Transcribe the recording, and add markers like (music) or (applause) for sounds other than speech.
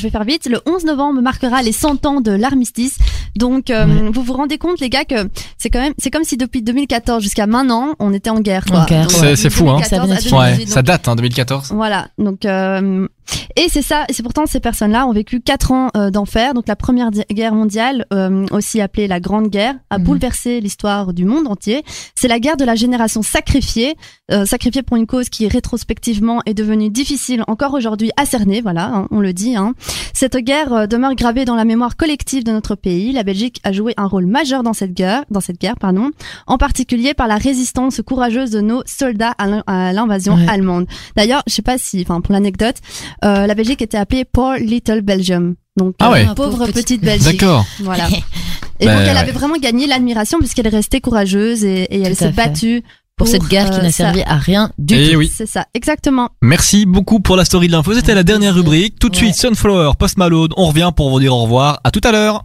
Je vais faire vite. Le 11 novembre marquera les 100 ans de l'armistice. Donc, euh, Ouais. vous vous rendez compte, les gars, que c'est quand même, c'est comme si depuis 2014 jusqu'à maintenant, on était en guerre. Quoi. En guerre, Donc, ouais. C'est- c'est fou, hein. 2014 Ça venait à de 2018, Ouais, donc- ça date, hein, 2014. Voilà, donc euh, et c'est ça, et c'est pourtant ces personnes-là ont vécu quatre ans euh, d'enfer. Donc la première guerre mondiale, euh, aussi appelée la Grande Guerre, a Mhm. bouleversé l'histoire du monde entier. C'est la guerre de la génération sacrifiée, euh, sacrifiée pour une cause qui rétrospectivement est devenue difficile encore aujourd'hui à cerner. Voilà, hein, on le dit. Hein. Cette guerre euh, demeure gravée dans la mémoire collective de notre pays. La Belgique a joué un rôle majeur dans cette guerre, dans cette guerre, pardon, en particulier par la résistance courageuse de nos soldats à l'in- à l'invasion Ouais. allemande. D'ailleurs, je sais pas si, enfin pour l'anecdote, euh, la Belgique était appelée Poor Little Belgium. Donc Ah euh, ouais. pauvre Pauvre petite Belgique. D'accord. (laughs) Voilà. (laughs) Et Bah, donc elle ouais. avait vraiment gagné l'admiration puisqu'elle est restée courageuse et, et elle s'est battue Pour cette guerre qui euh, n'a servi à rien du Et tout. Eh oui. C'est ça, exactement. Merci beaucoup pour la story de l'info. C'était la dernière rubrique. Tout de Ouais. suite, Sunflower, Post Malone. On revient pour vous dire au revoir. À tout à l'heure.